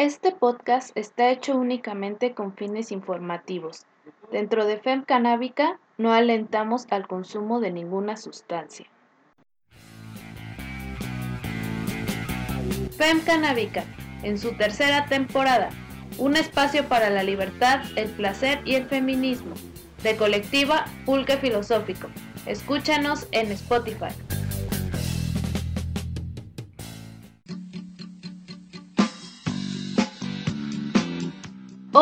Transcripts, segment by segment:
Este podcast está hecho únicamente con fines informativos. Dentro de FEM Canábica no alentamos al consumo de ninguna sustancia. FEM Canábica, en su tercera temporada, un espacio para la libertad, el placer y el feminismo, de colectiva Pulque Filosófico. Escúchanos en Spotify.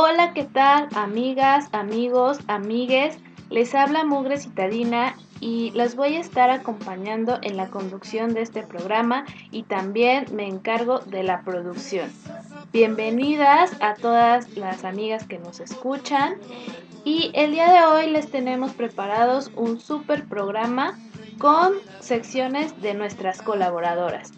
Hola, ¿qué tal? Amigas, amigos, amigues. Les habla Mugre Citadina y las voy a estar acompañando en la conducción de este programa y también me encargo de la producción. Bienvenidas a todas las amigas que nos escuchan y el día de hoy les tenemos preparados un super programa con secciones de nuestras colaboradoras.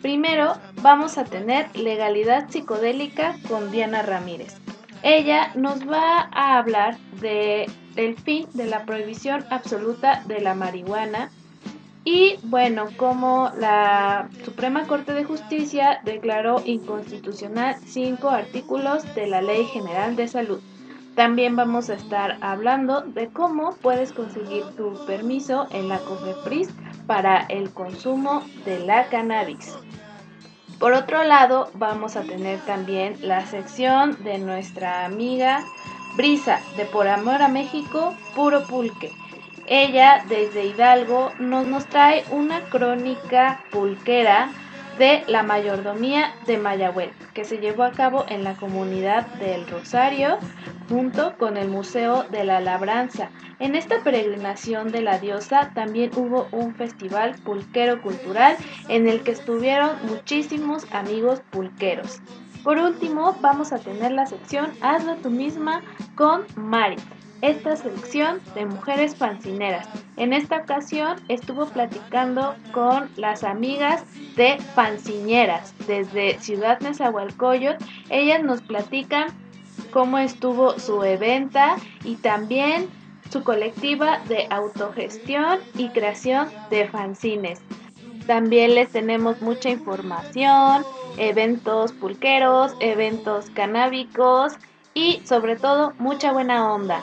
Primero vamos a tener legalidad psicodélica con Diana Ramírez. Ella nos va a hablar de el fin de la prohibición absoluta de la marihuana y bueno, como la Suprema Corte de Justicia declaró inconstitucional cinco artículos de la Ley General de Salud. También vamos a estar hablando de cómo puedes conseguir tu permiso en la COFEPRIS para el consumo de la cannabis. Por otro lado, vamos a tener también la sección de nuestra amiga Brisa de Por Amor a México, Puro Pulque. Ella desde Hidalgo nos, nos trae una crónica pulquera de la mayordomía de Mayagüez, que se llevó a cabo en la comunidad del Rosario, junto con el Museo de la Labranza. En esta peregrinación de la diosa también hubo un festival pulquero cultural en el que estuvieron muchísimos amigos pulqueros. Por último, vamos a tener la sección Hazlo tú misma con Mari esta sección de mujeres fancineras. En esta ocasión estuvo platicando con las amigas de Fanciñeras desde Ciudad Nezahualcóyotl. Ellas nos platican cómo estuvo su eventa y también su colectiva de autogestión y creación de fanzines. También les tenemos mucha información, eventos pulqueros, eventos canábicos y sobre todo mucha buena onda.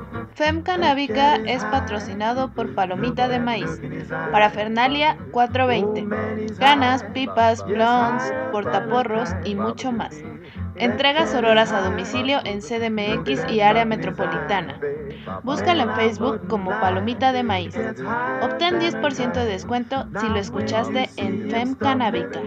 FEM Canábica es patrocinado por Palomita de Maíz, Parafernalia 420, ganas, pipas, blondes, portaporros y mucho más. Entregas auroras a domicilio en CDMX y área metropolitana. Búscalo en Facebook como Palomita de Maíz. Obtén 10% de descuento si lo escuchaste en FEM Canábica.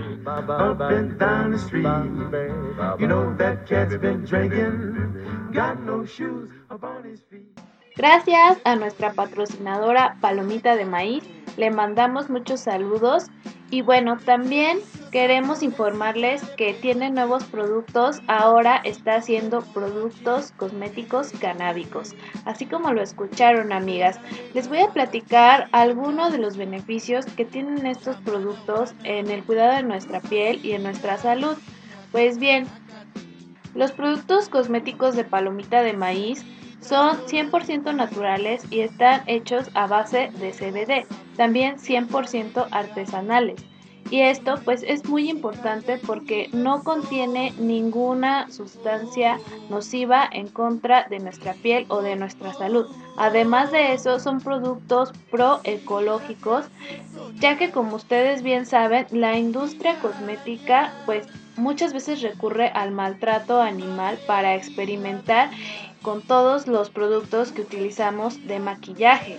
Gracias a nuestra patrocinadora Palomita de Maíz, le mandamos muchos saludos y bueno, también queremos informarles que tiene nuevos productos, ahora está haciendo productos cosméticos canábicos, así como lo escucharon amigas. Les voy a platicar algunos de los beneficios que tienen estos productos en el cuidado de nuestra piel y en nuestra salud. Pues bien, los productos cosméticos de palomita de maíz son 100% naturales y están hechos a base de CBD, también 100% artesanales. Y esto pues es muy importante porque no contiene ninguna sustancia nociva en contra de nuestra piel o de nuestra salud. Además de eso son productos proecológicos, ya que como ustedes bien saben, la industria cosmética pues muchas veces recurre al maltrato animal para experimentar con todos los productos que utilizamos de maquillaje.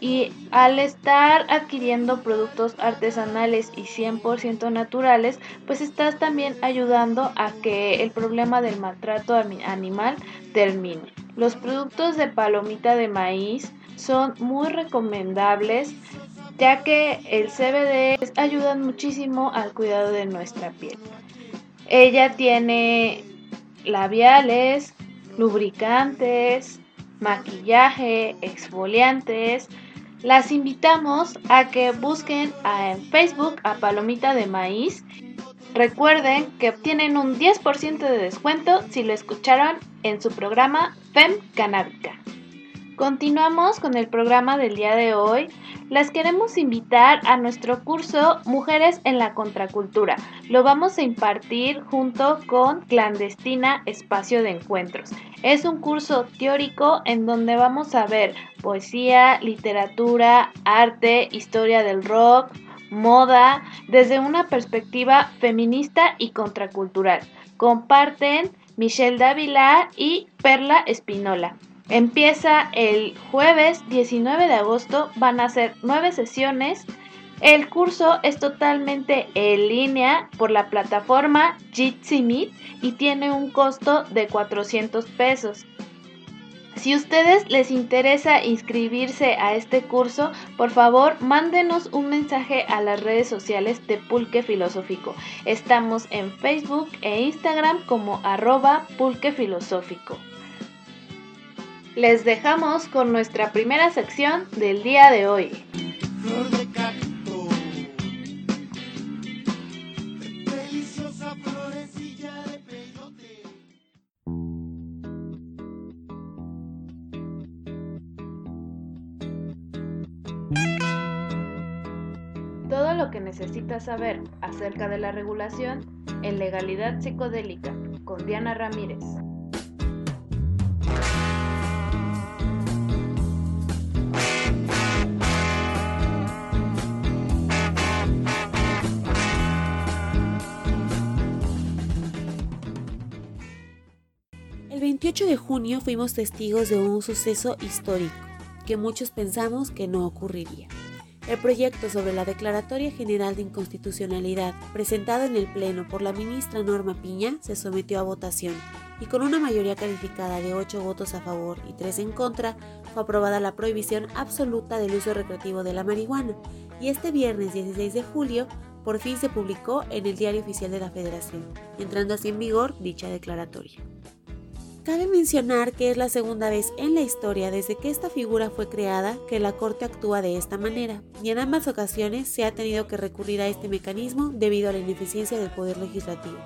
Y al estar adquiriendo productos artesanales y 100% naturales, pues estás también ayudando a que el problema del maltrato animal termine. Los productos de palomita de maíz son muy recomendables ya que el CBD ayuda muchísimo al cuidado de nuestra piel. Ella tiene labiales, lubricantes, maquillaje, exfoliantes. Las invitamos a que busquen en Facebook a Palomita de Maíz. Recuerden que obtienen un 10% de descuento si lo escucharon en su programa FEM Canábica. Continuamos con el programa del día de hoy. Las queremos invitar a nuestro curso Mujeres en la Contracultura. Lo vamos a impartir junto con Clandestina Espacio de Encuentros. Es un curso teórico en donde vamos a ver poesía, literatura, arte, historia del rock, moda, desde una perspectiva feminista y contracultural. Comparten Michelle Dávila y Perla Espinola. Empieza el jueves 19 de agosto, van a ser nueve sesiones. El curso es totalmente en línea por la plataforma Jitsi Meet y tiene un costo de 400 pesos. Si ustedes les interesa inscribirse a este curso, por favor mándenos un mensaje a las redes sociales de Pulque Filosófico. Estamos en Facebook e Instagram como arroba Pulque Filosófico. Les dejamos con nuestra primera sección del día de hoy. Todo lo que necesitas saber acerca de la regulación en legalidad psicodélica con Diana Ramírez. El 28 de junio fuimos testigos de un suceso histórico que muchos pensamos que no ocurriría. El proyecto sobre la Declaratoria General de Inconstitucionalidad, presentado en el Pleno por la ministra Norma Piña, se sometió a votación y con una mayoría calificada de 8 votos a favor y 3 en contra, fue aprobada la prohibición absoluta del uso recreativo de la marihuana y este viernes 16 de julio por fin se publicó en el Diario Oficial de la Federación, entrando así en vigor dicha declaratoria. Cabe mencionar que es la segunda vez en la historia desde que esta figura fue creada que la Corte actúa de esta manera, y en ambas ocasiones se ha tenido que recurrir a este mecanismo debido a la ineficiencia del Poder Legislativo.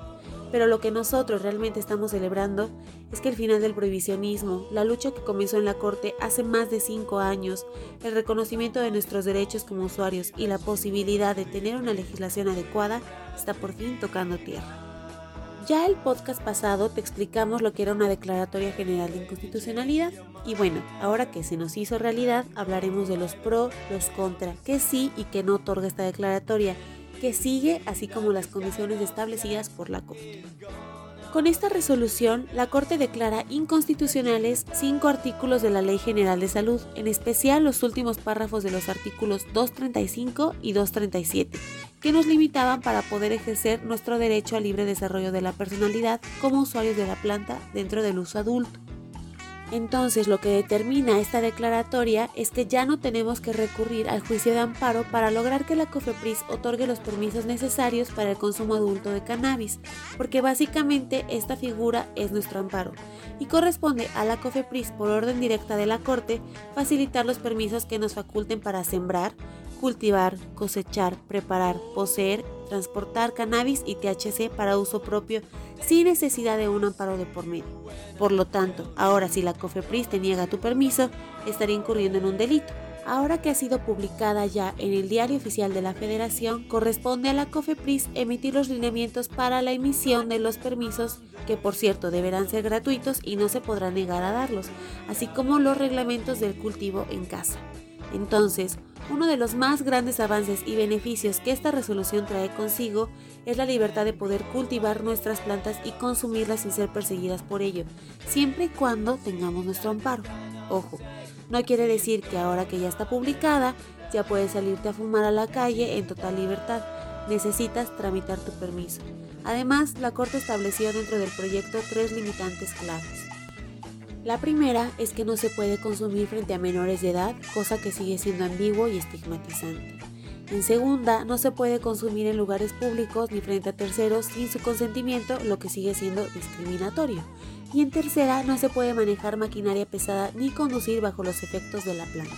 Pero lo que nosotros realmente estamos celebrando es que el final del prohibicionismo, la lucha que comenzó en la Corte hace más de cinco años, el reconocimiento de nuestros derechos como usuarios y la posibilidad de tener una legislación adecuada está por fin tocando tierra. Ya el podcast pasado te explicamos lo que era una declaratoria general de inconstitucionalidad y bueno, ahora que se nos hizo realidad, hablaremos de los pro, los contra, que sí y que no otorga esta declaratoria, que sigue, así como las condiciones establecidas por la Corte. Con esta resolución, la Corte declara inconstitucionales cinco artículos de la Ley General de Salud, en especial los últimos párrafos de los artículos 235 y 237, que nos limitaban para poder ejercer nuestro derecho al libre desarrollo de la personalidad como usuarios de la planta dentro del uso adulto. Entonces lo que determina esta declaratoria es que ya no tenemos que recurrir al juicio de amparo para lograr que la COFEPRIS otorgue los permisos necesarios para el consumo adulto de cannabis, porque básicamente esta figura es nuestro amparo y corresponde a la COFEPRIS por orden directa de la Corte facilitar los permisos que nos faculten para sembrar, cultivar, cosechar, preparar, poseer, transportar cannabis y THC para uso propio sin necesidad de un amparo de por medio. Por lo tanto, ahora si la COFEPRIS te niega tu permiso, estaría incurriendo en un delito. Ahora que ha sido publicada ya en el Diario Oficial de la Federación, corresponde a la COFEPRIS emitir los lineamientos para la emisión de los permisos, que por cierto deberán ser gratuitos y no se podrá negar a darlos, así como los reglamentos del cultivo en casa. Entonces, uno de los más grandes avances y beneficios que esta resolución trae consigo es la libertad de poder cultivar nuestras plantas y consumirlas sin ser perseguidas por ello, siempre y cuando tengamos nuestro amparo. Ojo, no quiere decir que ahora que ya está publicada, ya puedes salirte a fumar a la calle en total libertad. Necesitas tramitar tu permiso. Además, la Corte estableció dentro del proyecto tres limitantes claves. La primera es que no se puede consumir frente a menores de edad, cosa que sigue siendo ambiguo y estigmatizante. En segunda, no se puede consumir en lugares públicos ni frente a terceros sin su consentimiento, lo que sigue siendo discriminatorio. Y en tercera, no se puede manejar maquinaria pesada ni conducir bajo los efectos de la planta.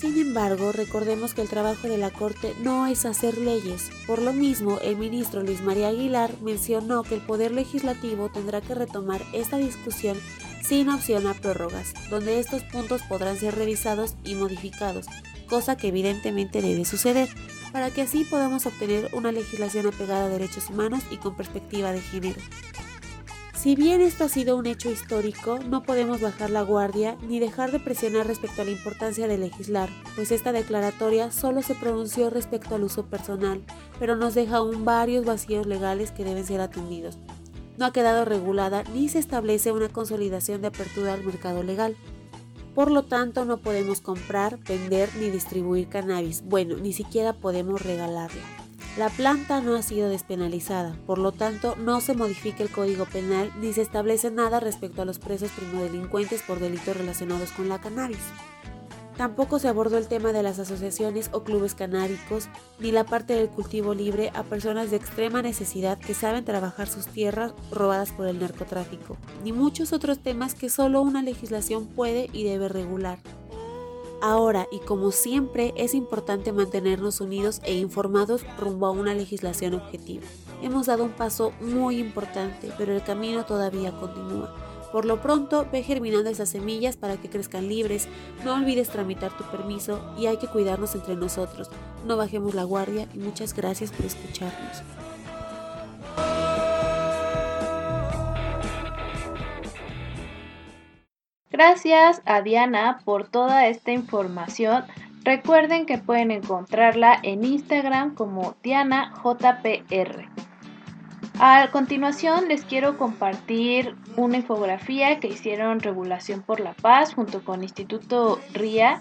Sin embargo, recordemos que el trabajo de la Corte no es hacer leyes. Por lo mismo, el ministro Luis María Aguilar mencionó que el Poder Legislativo tendrá que retomar esta discusión sin opción a prórrogas, donde estos puntos podrán ser revisados y modificados, cosa que evidentemente debe suceder, para que así podamos obtener una legislación apegada a derechos humanos y con perspectiva de género. Si bien esto ha sido un hecho histórico, no podemos bajar la guardia ni dejar de presionar respecto a la importancia de legislar, pues esta declaratoria solo se pronunció respecto al uso personal, pero nos deja aún varios vacíos legales que deben ser atendidos. No ha quedado regulada ni se establece una consolidación de apertura al mercado legal. Por lo tanto, no podemos comprar, vender ni distribuir cannabis. Bueno, ni siquiera podemos regalarla. La planta no ha sido despenalizada, por lo tanto no se modifica el Código Penal ni se establece nada respecto a los presos primodelincuentes por delitos relacionados con la cannabis. Tampoco se abordó el tema de las asociaciones o clubes canábicos, ni la parte del cultivo libre a personas de extrema necesidad que saben trabajar sus tierras robadas por el narcotráfico, ni muchos otros temas que solo una legislación puede y debe regular. Ahora y como siempre es importante mantenernos unidos e informados rumbo a una legislación objetiva. Hemos dado un paso muy importante, pero el camino todavía continúa. Por lo pronto, ve germinando esas semillas para que crezcan libres. No olvides tramitar tu permiso y hay que cuidarnos entre nosotros. No bajemos la guardia y muchas gracias por escucharnos. Gracias a Diana por toda esta información. Recuerden que pueden encontrarla en Instagram como DianaJPR. A continuación les quiero compartir una infografía que hicieron Regulación por la Paz junto con Instituto RIA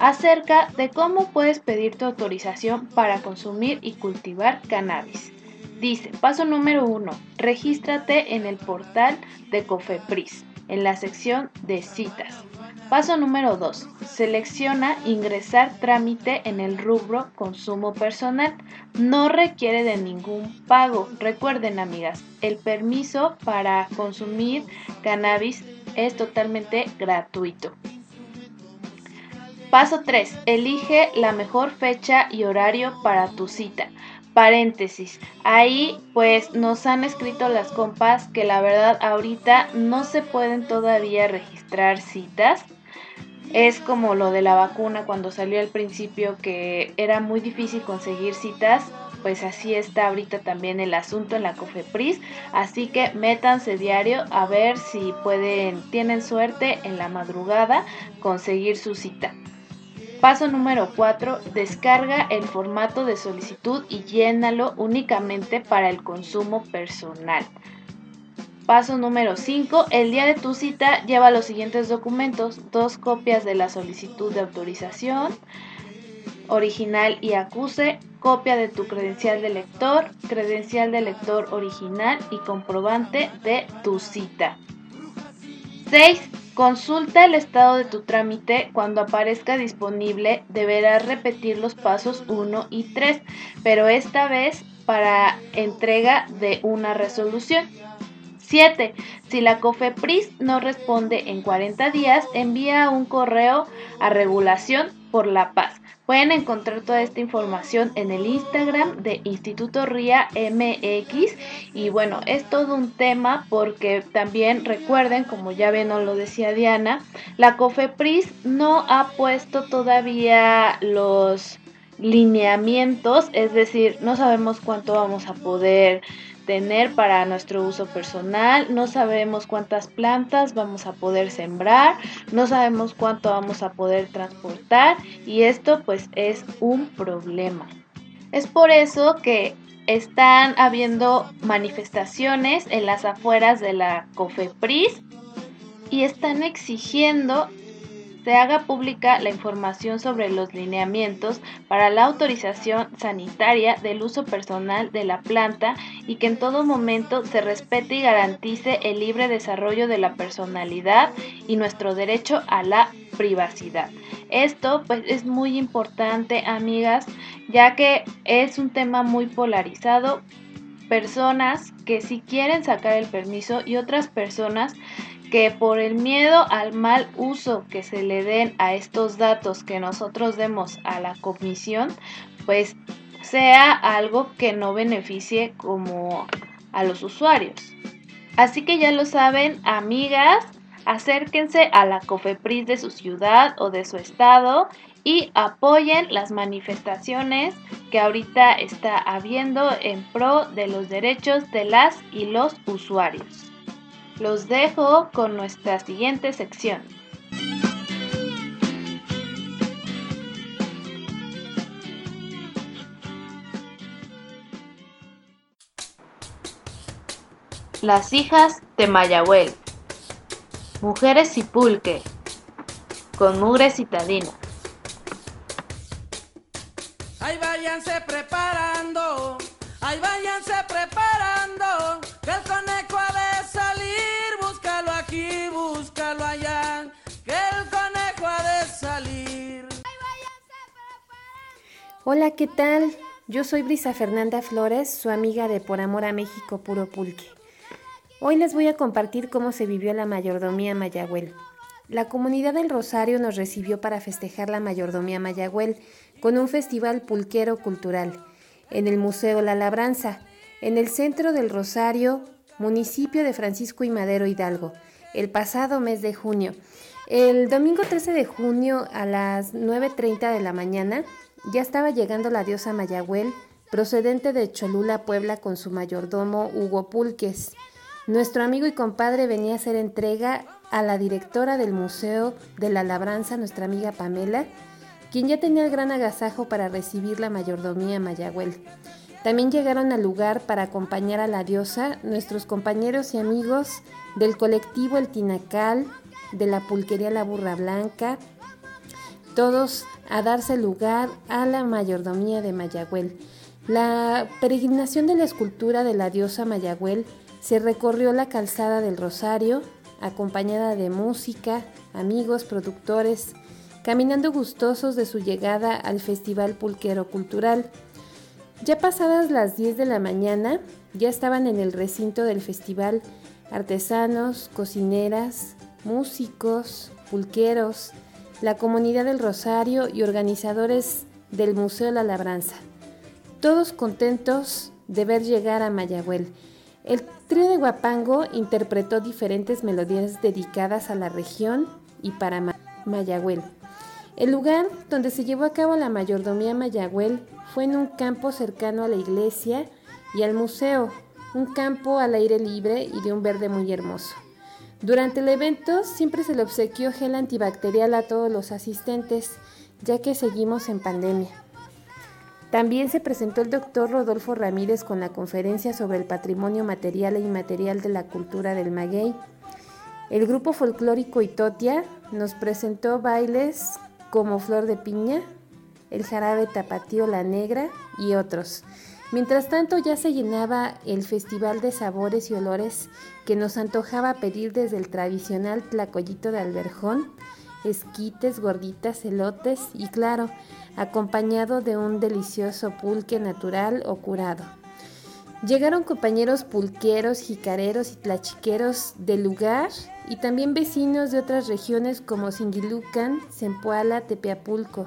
acerca de cómo puedes pedir tu autorización para consumir y cultivar cannabis. Dice, paso número 1, regístrate en el portal de Cofepris en la sección de citas. Paso número 2. Selecciona ingresar trámite en el rubro consumo personal. No requiere de ningún pago. Recuerden amigas, el permiso para consumir cannabis es totalmente gratuito. Paso 3. Elige la mejor fecha y horario para tu cita paréntesis. Ahí pues nos han escrito las compas que la verdad ahorita no se pueden todavía registrar citas. Es como lo de la vacuna cuando salió al principio que era muy difícil conseguir citas. Pues así está ahorita también el asunto en la COFEPRIS. Así que métanse diario a ver si pueden, tienen suerte en la madrugada conseguir su cita. Paso número 4. Descarga el formato de solicitud y llénalo únicamente para el consumo personal. Paso número 5. El día de tu cita lleva los siguientes documentos. Dos copias de la solicitud de autorización original y acuse, copia de tu credencial de lector, credencial de lector original y comprobante de tu cita. 6. Consulta el estado de tu trámite. Cuando aparezca disponible, deberás repetir los pasos 1 y 3, pero esta vez para entrega de una resolución. 7. Si la COFEPRIS no responde en 40 días, envía un correo a regulación por la paz. Pueden encontrar toda esta información en el Instagram de Instituto RIA MX y bueno, es todo un tema porque también recuerden, como ya ven o lo decía Diana, la COFEPRIS no ha puesto todavía los lineamientos, es decir, no sabemos cuánto vamos a poder tener para nuestro uso personal, no sabemos cuántas plantas vamos a poder sembrar, no sabemos cuánto vamos a poder transportar y esto pues es un problema. Es por eso que están habiendo manifestaciones en las afueras de la COFEPRIS y están exigiendo se haga pública la información sobre los lineamientos para la autorización sanitaria del uso personal de la planta y que en todo momento se respete y garantice el libre desarrollo de la personalidad y nuestro derecho a la privacidad. Esto pues es muy importante, amigas, ya que es un tema muy polarizado. Personas que si quieren sacar el permiso y otras personas que por el miedo al mal uso que se le den a estos datos que nosotros demos a la comisión, pues sea algo que no beneficie como a los usuarios. Así que ya lo saben, amigas, acérquense a la COFEPRIS de su ciudad o de su estado y apoyen las manifestaciones que ahorita está habiendo en pro de los derechos de las y los usuarios. Los dejo con nuestra siguiente sección. Las hijas de Mayagüel. Mujeres y pulque. Con mugre citadina. Ahí váyanse preparando, ahí váyanse preparando, que el conejo aquí, búscalo allá, que el conejo ha de salir. Hola, ¿qué tal? Yo soy Brisa Fernanda Flores, su amiga de Por Amor a México Puro Pulque. Hoy les voy a compartir cómo se vivió la mayordomía Mayagüel. La comunidad del Rosario nos recibió para festejar la mayordomía Mayagüel con un festival pulquero cultural en el Museo La Labranza, en el centro del Rosario, municipio de Francisco y Madero Hidalgo, el pasado mes de junio. El domingo 13 de junio a las 9.30 de la mañana ya estaba llegando la diosa Mayagüel, procedente de Cholula, Puebla, con su mayordomo Hugo Pulques. Nuestro amigo y compadre venía a hacer entrega a la directora del Museo de la Labranza, nuestra amiga Pamela, quien ya tenía el gran agasajo para recibir la mayordomía Mayagüel. También llegaron al lugar para acompañar a la diosa nuestros compañeros y amigos del colectivo El Tinacal, de la pulquería La Burra Blanca, todos a darse lugar a la mayordomía de Mayagüel. La peregrinación de la escultura de la diosa Mayagüel se recorrió la calzada del Rosario, acompañada de música, amigos, productores, caminando gustosos de su llegada al Festival Pulquero Cultural. Ya pasadas las 10 de la mañana, ya estaban en el recinto del festival artesanos, cocineras, músicos, pulqueros, la comunidad del Rosario y organizadores del Museo La Labranza. Todos contentos de ver llegar a Mayagüel el trío de Guapango interpretó diferentes melodías dedicadas a la región y para Mayagüel. El lugar donde se llevó a cabo la mayordomía Mayagüel fue en un campo cercano a la iglesia y al museo, un campo al aire libre y de un verde muy hermoso. Durante el evento siempre se le obsequió gel antibacterial a todos los asistentes, ya que seguimos en pandemia. También se presentó el doctor Rodolfo Ramírez con la conferencia sobre el patrimonio material e inmaterial de la cultura del maguey. El grupo folclórico Itotia nos presentó bailes como Flor de Piña, el jarabe tapatío La Negra y otros. Mientras tanto ya se llenaba el festival de sabores y olores que nos antojaba pedir desde el tradicional tlacoyito de alberjón, esquites, gorditas, elotes y claro, acompañado de un delicioso pulque natural o curado. Llegaron compañeros pulqueros, jicareros y tlachiqueros del lugar y también vecinos de otras regiones como Singilucan, Zempoala, Tepeapulco.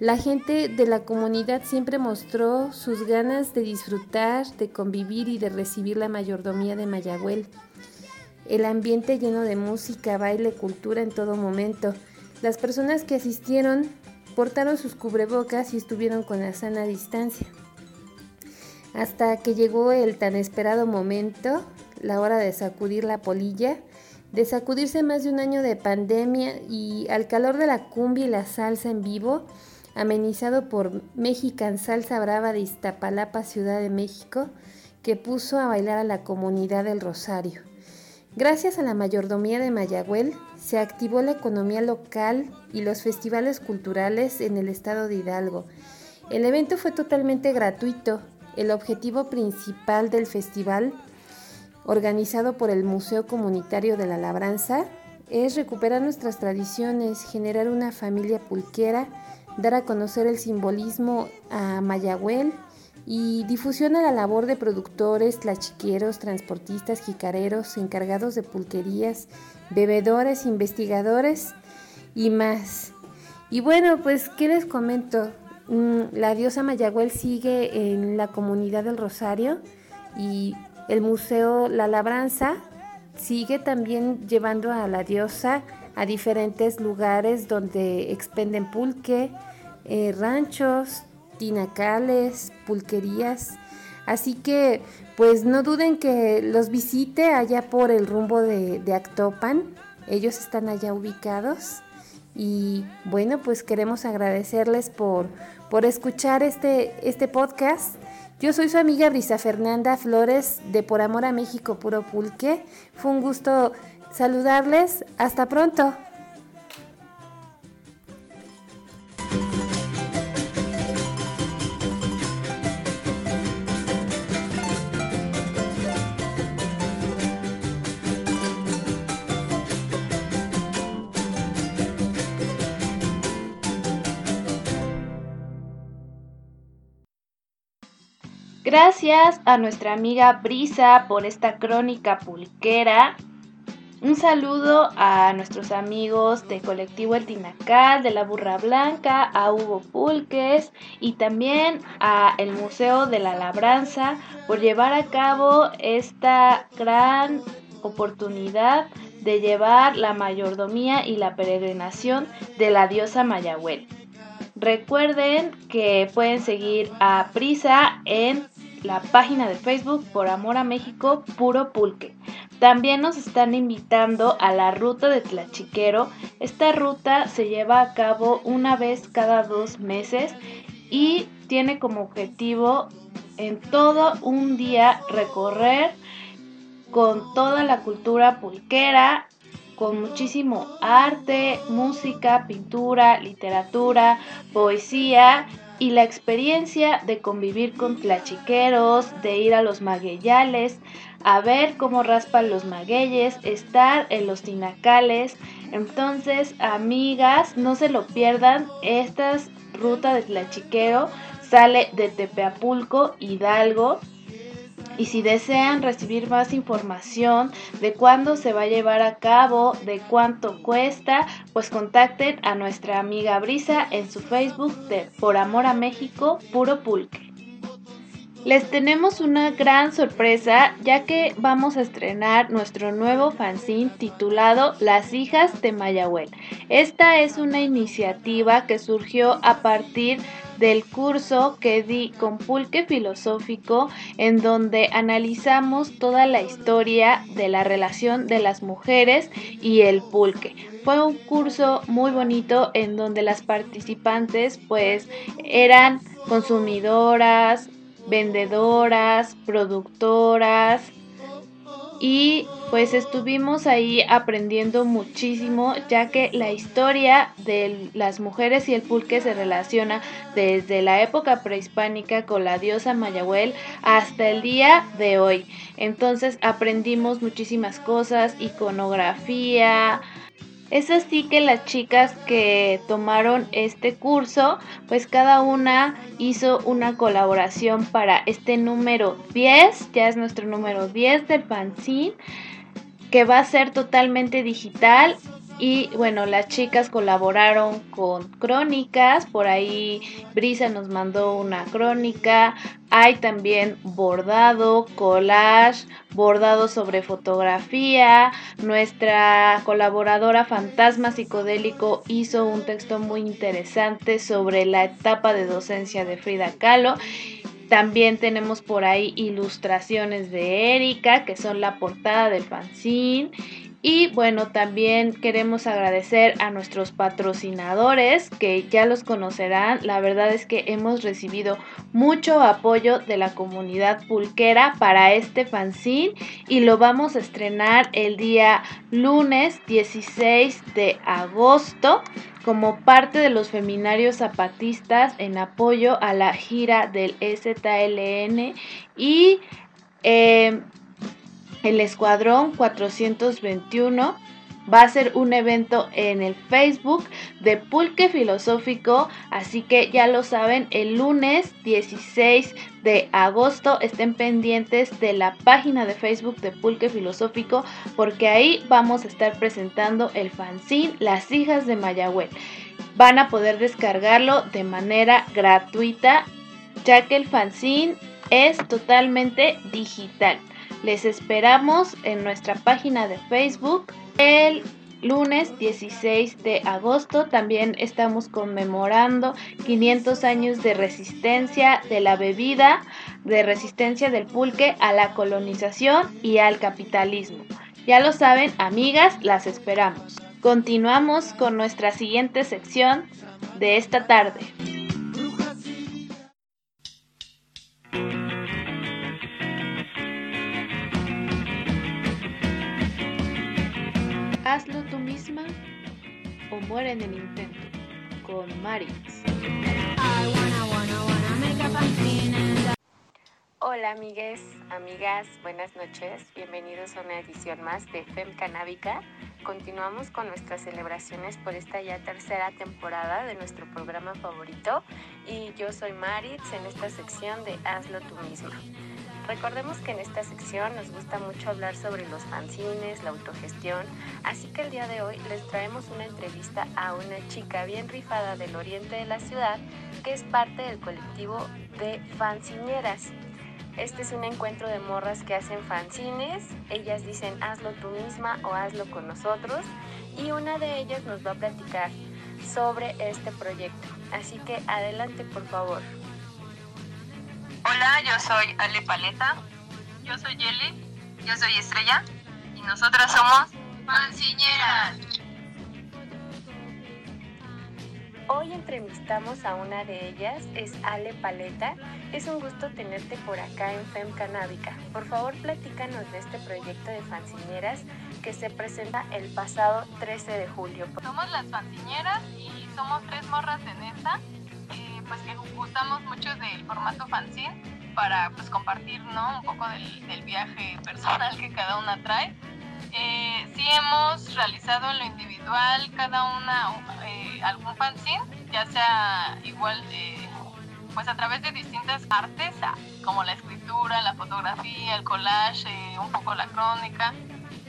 La gente de la comunidad siempre mostró sus ganas de disfrutar, de convivir y de recibir la mayordomía de Mayagüel. El ambiente lleno de música, baile, cultura en todo momento. Las personas que asistieron portaron sus cubrebocas y estuvieron con la sana distancia. Hasta que llegó el tan esperado momento, la hora de sacudir la polilla, de sacudirse más de un año de pandemia y al calor de la cumbia y la salsa en vivo, amenizado por Mexican Salsa Brava de Iztapalapa, Ciudad de México, que puso a bailar a la comunidad del Rosario. Gracias a la mayordomía de Mayagüel, se activó la economía local y los festivales culturales en el estado de Hidalgo. El evento fue totalmente gratuito. El objetivo principal del festival, organizado por el Museo Comunitario de la Labranza, es recuperar nuestras tradiciones, generar una familia pulquera, dar a conocer el simbolismo a Mayagüel, y difusiona la labor de productores, tlachiqueros, transportistas, jicareros, encargados de pulquerías, bebedores, investigadores y más. Y bueno, pues, ¿qué les comento? Mm, la diosa Mayagüel sigue en la comunidad del Rosario y el Museo La Labranza sigue también llevando a la diosa a diferentes lugares donde expenden pulque, eh, ranchos, tinacales, pulquerías. Así que pues no duden que los visite allá por el rumbo de, de Actopan. Ellos están allá ubicados. Y bueno, pues queremos agradecerles por, por escuchar este, este podcast. Yo soy su amiga Brisa Fernanda Flores de Por Amor a México Puro Pulque. Fue un gusto saludarles. Hasta pronto. Gracias a nuestra amiga Brisa por esta crónica pulquera. Un saludo a nuestros amigos de Colectivo El Tinacal, de la Burra Blanca, a Hugo Pulques y también a el Museo de la Labranza por llevar a cabo esta gran oportunidad de llevar la mayordomía y la peregrinación de la diosa Mayagüel. Recuerden que pueden seguir a Prisa en la página de Facebook por Amor a México Puro Pulque. También nos están invitando a la ruta de Tlachiquero. Esta ruta se lleva a cabo una vez cada dos meses y tiene como objetivo en todo un día recorrer con toda la cultura pulquera, con muchísimo arte, música, pintura, literatura, poesía y la experiencia de convivir con tlachiqueros, de ir a los magueyales, a ver cómo raspan los magueyes, estar en los tinacales. Entonces, amigas, no se lo pierdan, esta ruta de tlachiquero sale de Tepeapulco, Hidalgo, y si desean recibir más información de cuándo se va a llevar a cabo, de cuánto cuesta, pues contacten a nuestra amiga Brisa en su Facebook de Por Amor a México Puro Pulque. Les tenemos una gran sorpresa ya que vamos a estrenar nuestro nuevo fanzine titulado Las hijas de Mayagüel. Esta es una iniciativa que surgió a partir del curso que di con Pulque Filosófico en donde analizamos toda la historia de la relación de las mujeres y el pulque. Fue un curso muy bonito en donde las participantes pues eran consumidoras, vendedoras, productoras, y pues estuvimos ahí aprendiendo muchísimo ya que la historia de las mujeres y el pulque se relaciona desde la época prehispánica con la diosa Mayagüel hasta el día de hoy. Entonces aprendimos muchísimas cosas, iconografía, es así que las chicas que tomaron este curso, pues cada una hizo una colaboración para este número 10, ya es nuestro número 10 del fanzine, que va a ser totalmente digital y bueno, las chicas colaboraron con crónicas, por ahí Brisa nos mandó una crónica, hay también bordado, collage, bordado sobre fotografía, nuestra colaboradora Fantasma Psicodélico hizo un texto muy interesante sobre la etapa de docencia de Frida Kahlo. También tenemos por ahí ilustraciones de Erika, que son la portada del fanzine. Y bueno, también queremos agradecer a nuestros patrocinadores que ya los conocerán. La verdad es que hemos recibido mucho apoyo de la comunidad pulquera para este fanzine y lo vamos a estrenar el día lunes 16 de agosto como parte de los feminarios zapatistas en apoyo a la gira del STLN y eh, el Escuadrón 421 Va a ser un evento en el Facebook de Pulque Filosófico, así que ya lo saben, el lunes 16 de agosto estén pendientes de la página de Facebook de Pulque Filosófico porque ahí vamos a estar presentando el fanzine Las hijas de Mayagüel. Van a poder descargarlo de manera gratuita ya que el fanzine es totalmente digital. Les esperamos en nuestra página de Facebook el lunes 16 de agosto. También estamos conmemorando 500 años de resistencia de la bebida, de resistencia del pulque a la colonización y al capitalismo. Ya lo saben, amigas, las esperamos. Continuamos con nuestra siguiente sección de esta tarde. Hola amigues, amigas, buenas noches. Bienvenidos a una edición más de FEM Canábica. Continuamos con nuestras celebraciones por esta ya tercera temporada de nuestro programa favorito y yo soy Maritz en esta sección de Hazlo tú misma. Recordemos que en esta sección nos gusta mucho hablar sobre los fanzines, la autogestión, así que el día de hoy les traemos una entrevista a una chica bien rifada del oriente de la ciudad que es parte del colectivo de fanzineras. Este es un encuentro de morras que hacen fanzines, ellas dicen hazlo tú misma o hazlo con nosotros y una de ellas nos va a platicar sobre este proyecto. Así que adelante por favor. Hola, yo soy Ale Paleta. Yo soy Yeli. Yo soy Estrella. Y nosotras somos Panciñeras. Hoy entrevistamos a una de ellas, es Ale Paleta. Es un gusto tenerte por acá en FEM Canábica. Por favor, platícanos de este proyecto de fanciñeras que se presenta el pasado 13 de julio. Somos las fanciñeras y somos tres morras en esta pues que gustamos mucho del formato fanzine para pues compartir ¿no? un poco del, del viaje personal que cada una trae. Eh, sí hemos realizado en lo individual cada una eh, algún fanzine, ya sea igual eh, pues a través de distintas artes, como la escritura, la fotografía, el collage, eh, un poco la crónica.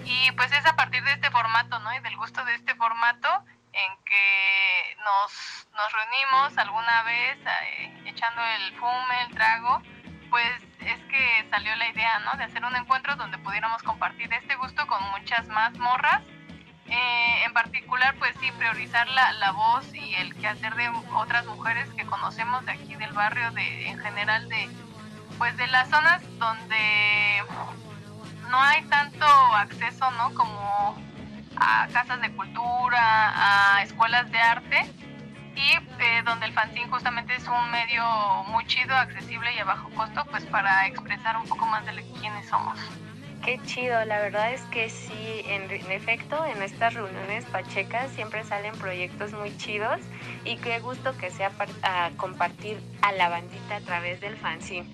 Y pues es a partir de este formato, ¿no? Y del gusto de este formato en que nos, nos reunimos alguna vez eh, echando el fume, el trago, pues es que salió la idea, ¿no? De hacer un encuentro donde pudiéramos compartir este gusto con muchas más morras. Eh, en particular, pues sí, priorizar la, la, voz y el quehacer de otras mujeres que conocemos de aquí del barrio, de, en general de, pues de las zonas donde no hay tanto acceso, ¿no? Como a casas de cultura, a escuelas de arte y eh, donde el fanzine justamente es un medio muy chido, accesible y a bajo costo, pues para expresar un poco más de quiénes somos. Qué chido, la verdad es que sí, en, en, efecto, en estas reuniones pachecas siempre salen proyectos muy chidos y qué gusto que sea a compartir a la bandita a través del fanzine.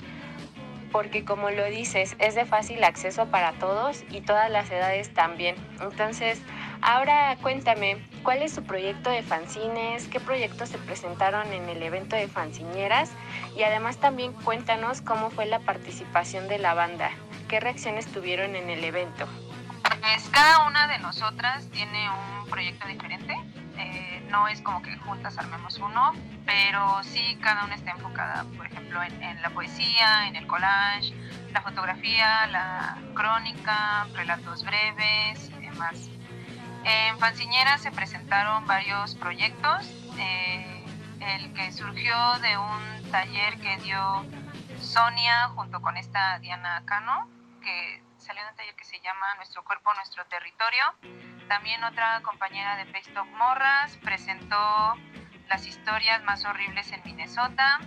Porque como lo dices, es de fácil acceso para todos y todas las edades también. Entonces, ahora cuéntame, ¿cuál es su proyecto de fanzines? ¿Qué proyectos se presentaron en el evento de fanzineras? Y además también cuéntanos cómo fue la participación de la banda. ¿Qué reacciones tuvieron en el evento? Pues cada una de nosotras tiene un proyecto diferente. No es como que juntas armemos uno, pero sí cada una está enfocada, por ejemplo, en, en, la poesía, en el collage, la fotografía, la crónica, relatos breves y demás. En Fanciñera se presentaron varios proyectos. Eh, el que surgió de un taller que dio Sonia junto con esta Diana Cano, que salió de un taller que se llama Nuestro cuerpo, nuestro territorio. También otra compañera de Paystock Morras presentó las historias más horribles en Minnesota.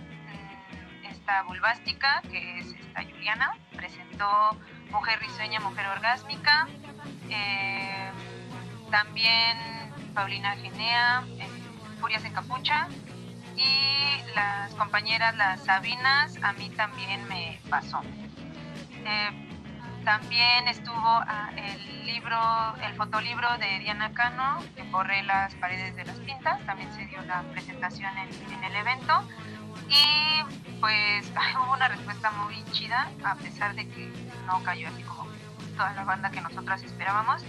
Esta Bulbástica, que es esta Juliana, presentó Mujer risueña, Mujer orgásmica. Eh, también Paulina Genea, eh, Furias en Capucha. Y las compañeras, las Sabinas, a mí también me pasó. Eh, también estuvo ah, el libro, el fotolibro de Diana Cano, que corre las paredes de las pintas, también se dio la presentación en, el evento. Y pues hubo una respuesta muy chida, a pesar de que no cayó así como toda la banda que nosotras esperábamos.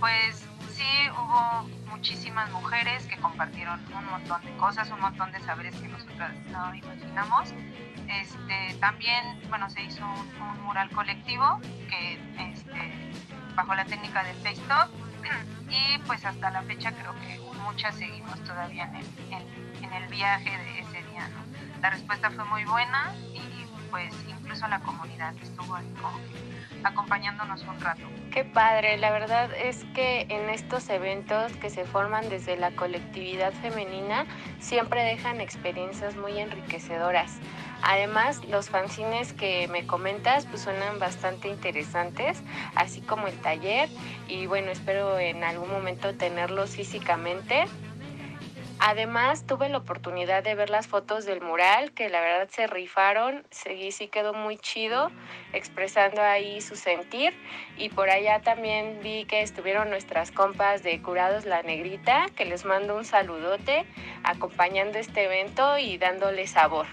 Pues sí hubo muchísimas mujeres que compartieron un montón de cosas, un montón de saberes que nosotras no imaginamos. Este, también, bueno, se hizo un, mural colectivo que, este, bajo la técnica del face y pues hasta la fecha creo que muchas seguimos todavía en el, viaje de ese día, La respuesta fue muy buena y pues incluso la comunidad estuvo ahí como acompañándonos un rato. Qué padre, la verdad es que en estos eventos que se forman desde la colectividad femenina siempre dejan experiencias muy enriquecedoras. Además, los fanzines que me comentas pues suenan bastante interesantes, así como el taller y bueno, espero en algún momento tenerlos físicamente. Además, tuve la oportunidad de ver las fotos del mural, que la verdad se rifaron, sí, sí quedó muy chido, expresando ahí su sentir. Y por allá también vi que estuvieron nuestras compas de Curados La Negrita, que les mando un saludote, acompañando este evento y dándole sabor.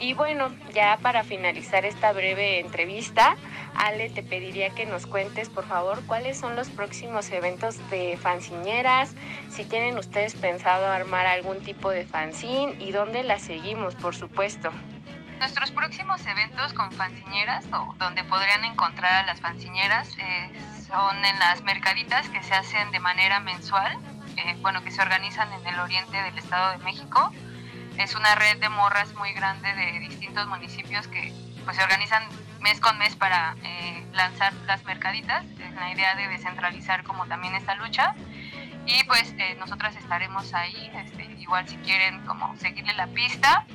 Y bueno, ya para finalizar esta breve entrevista, Ale, te pediría que nos cuentes, por favor, cuáles son los próximos eventos de fanzineras, si tienen ustedes pensado armar algún tipo de fanzine y dónde la seguimos, por supuesto. Nuestros próximos eventos con fanzineras, o donde podrían encontrar a las fanzineras, eh, son en las mercaditas que se hacen de manera mensual, eh, bueno, que se organizan en el oriente del Estado de México es una red de morras muy grande de distintos municipios que pues, se organizan mes con mes para eh, lanzar las mercaditas, es la idea de descentralizar como también esta lucha. Y pues eh, nosotras estaremos ahí, este, igual si quieren como seguirle la pista,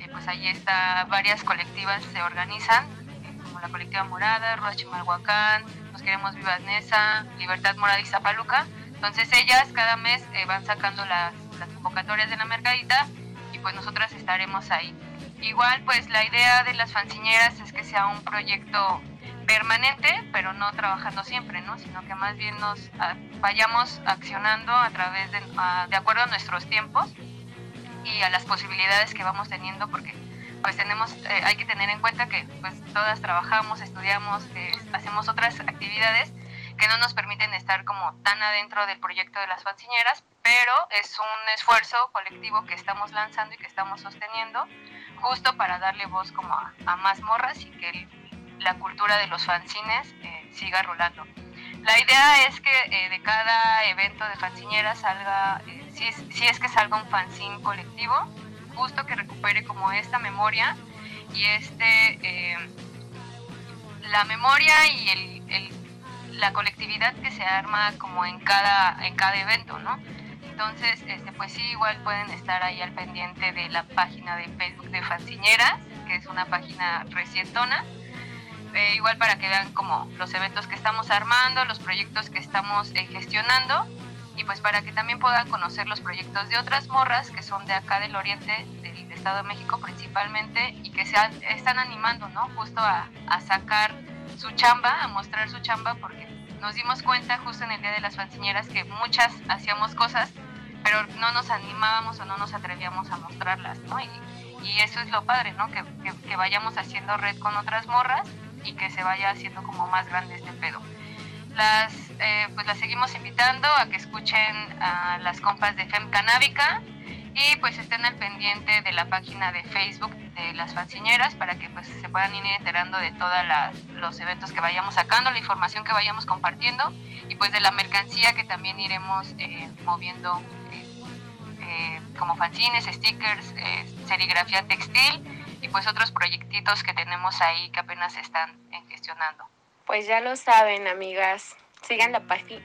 eh, pues ahí está, varias colectivas se organizan, como la colectiva Morada, Ruas Chimalhuacán, Nos Queremos Vivas Nesa, Libertad Morada y Zapaluca. Entonces ellas cada mes van sacando las, las convocatorias de la mercadita pues nosotras estaremos ahí. Igual pues la idea de las fanziñeras es que sea un proyecto permanente, pero no trabajando siempre, ¿no? Sino que más bien nos ah, vayamos accionando a través de, de acuerdo a nuestros tiempos y a las posibilidades que vamos teniendo, porque pues tenemos, eh, hay que tener en cuenta que pues todas trabajamos, estudiamos, eh, hacemos otras actividades que no nos permiten estar como tan adentro del proyecto de las fanziñeras, pero es un esfuerzo colectivo que estamos lanzando y que estamos sosteniendo justo para darle voz como a, más morras y que la cultura de los fanzines eh, siga rolando. La idea es que eh, de cada evento de fanziñeras salga, eh, si, es, si, es, que salga un fanzine colectivo, justo que recupere como esta memoria y este, la memoria y el, el, la colectividad que se arma como en cada, en cada evento, ¿no? Entonces, este, pues sí, igual pueden estar ahí al pendiente de la página de Facebook de Fanciñeras, que es una página recientona. Eh, igual para que vean como los eventos que estamos armando, los proyectos que estamos eh, gestionando y pues para que también puedan conocer los proyectos de otras morras que son de acá del oriente, del Estado de México principalmente y que se están animando, ¿no? Justo a, a sacar su chamba, a mostrar su chamba porque nos dimos cuenta justo en el Día de las Fanciñeras que muchas hacíamos cosas pero no nos animábamos o no nos atrevíamos a mostrarlas, ¿no? Y, y eso es lo padre, ¿no? Que, que, vayamos haciendo red con otras morras y que se vaya haciendo como más grande este pedo. Las, eh, pues las seguimos invitando a que escuchen a las compas de Fem Canábica y pues estén al pendiente de la página de Facebook de las fanciñeras para que pues se puedan ir enterando de todos los eventos que vayamos sacando, la información que vayamos compartiendo y pues de la mercancía que también iremos eh, moviendo eh, como fanzines, stickers, eh, serigrafía textil y pues otros proyectitos que tenemos ahí que apenas están gestionando. Pues ya lo saben, amigas. Sigan la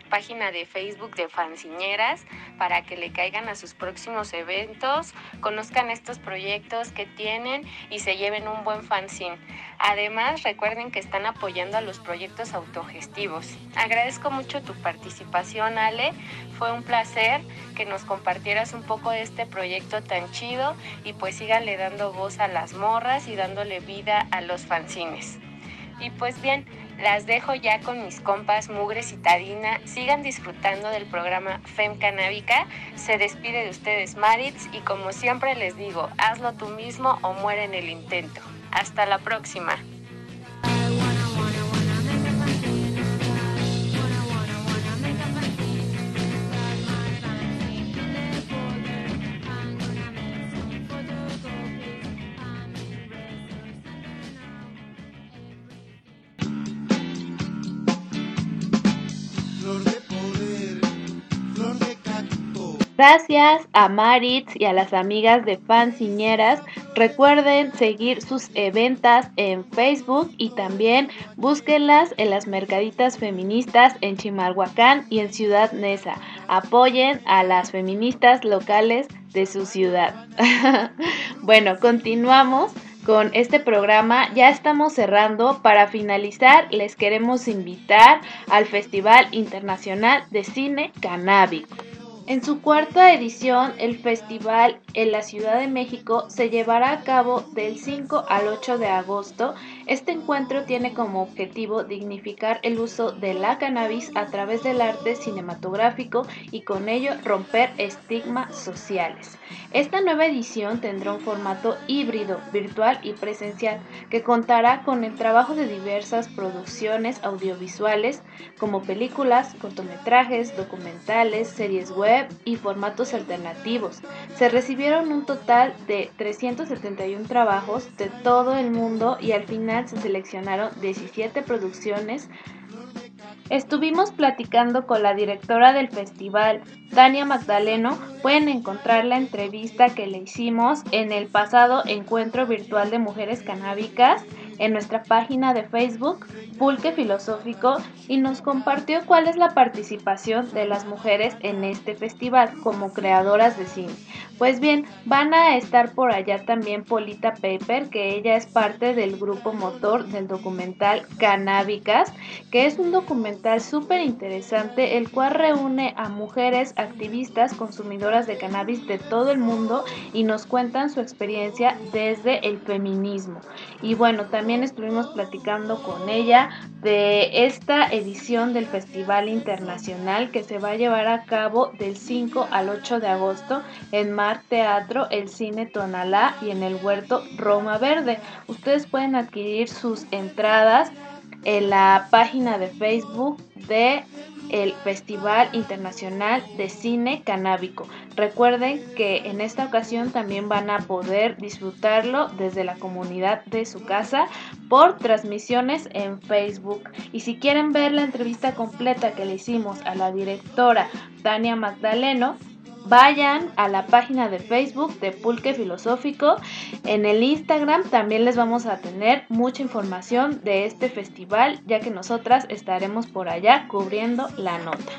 página de Facebook de Fanciñeras para que le caigan a sus próximos eventos, conozcan estos proyectos que tienen y se lleven un buen fanzine. Además, recuerden que están apoyando a los proyectos autogestivos. Agradezco mucho tu participación, Ale. Fue un placer que nos compartieras un poco de este proyecto tan chido y pues síganle dando voz a las morras y dándole vida a los fanzines. Y pues bien, Las dejo ya con mis compas Mugre Citadina. Sigan disfrutando del programa FEM Canábica. Se despide de ustedes Maritz y como siempre les digo, hazlo tú mismo o muere en el intento. Hasta la próxima. Gracias a Maritz y a las amigas de Fanciñeras. Recuerden seguir sus eventas en Facebook y también búsquenlas en las mercaditas feministas en Chimalhuacán y en Ciudad Neza. Apoyen a las feministas locales de su ciudad. bueno, continuamos con este programa. Ya estamos cerrando. Para finalizar, les queremos invitar al Festival Internacional de Cine Canábico. En su cuarta edición, el festival en la Ciudad de México se llevará a cabo del 5 al 8 de agosto. Este encuentro tiene como objetivo dignificar el uso de la cannabis a través del arte cinematográfico y con ello romper estigmas sociales. Esta nueva edición tendrá un formato híbrido, virtual y presencial, que contará con el trabajo de diversas producciones audiovisuales como películas, cortometrajes, documentales, series web y formatos alternativos. Se recibieron un total de 371 trabajos de todo el mundo y al final se seleccionaron 17 producciones Estuvimos platicando con la directora del festival, Tania Magdaleno. Pueden encontrar la entrevista que le hicimos en el pasado encuentro virtual de mujeres canábicas en nuestra página de Facebook, Pulque Filosófico, y nos compartió cuál es la participación de las mujeres en este festival como creadoras de cine. Pues bien, van a estar por allá también Polita Paper, que ella es parte del grupo motor del documental Canábicas, que es un documental súper interesante, el cual reúne a mujeres activistas consumidoras de cannabis de todo el mundo y nos cuentan su experiencia desde el feminismo. Y bueno, también también estuvimos platicando con ella de esta edición del Festival Internacional que se va a llevar a cabo del 5 al 8 de agosto en Mar Teatro, el Cine Tonalá y en el Huerto Roma Verde. Ustedes pueden adquirir sus entradas en la página de Facebook de el Festival Internacional de Cine Canábico. Recuerden que en esta ocasión también van a poder disfrutarlo desde la comunidad de su casa por transmisiones en Facebook. Y si quieren ver la entrevista completa que le hicimos a la directora Tania Magdaleno, vayan a la página de Facebook de Pulque Filosófico. En el Instagram también les vamos a tener mucha información de este festival, ya que nosotras estaremos por allá cubriendo la nota.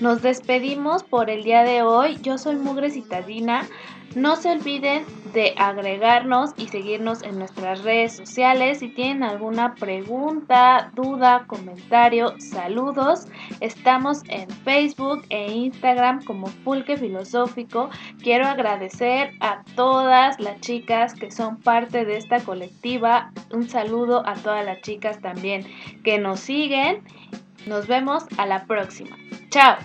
Nos despedimos por el día de hoy. Yo soy Mugre Citadina. No se olviden de agregarnos y seguirnos en nuestras redes sociales. Si tienen alguna pregunta, duda, comentario, saludos, estamos en Facebook e Instagram como Pulque Filosófico. Quiero agradecer a todas las chicas que son parte de esta colectiva. Un saludo a todas las chicas también que nos siguen. Nos vemos a la próxima. Chao.